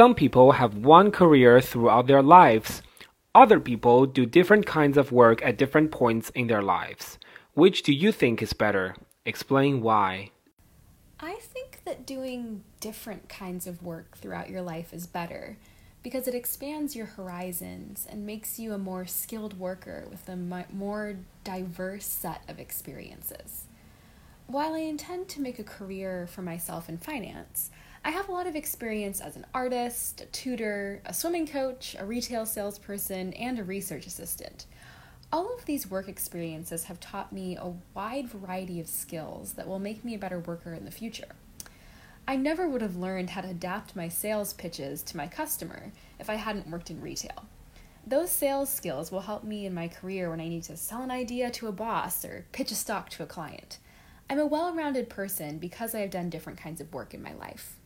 Some people have one career throughout their lives. Other people do different kinds of work at different points in their lives. Which do you think is better? Explain why. I think that doing different kinds of work throughout your life is better because it expands your horizons and makes you a more skilled worker with a more diverse set of experiences. While I intend to make a career for myself in finance, I have a lot of experience as an artist, a tutor, a swimming coach, a retail salesperson, and a research assistant. All of these work experiences have taught me a wide variety of skills that will make me a better worker in the future. I never would have learned how to adapt my sales pitches to my customer if I hadn't worked in retail. Those sales skills will help me in my career when I need to sell an idea to a boss or pitch a stock to a client. I'm a well rounded person because I have done different kinds of work in my life.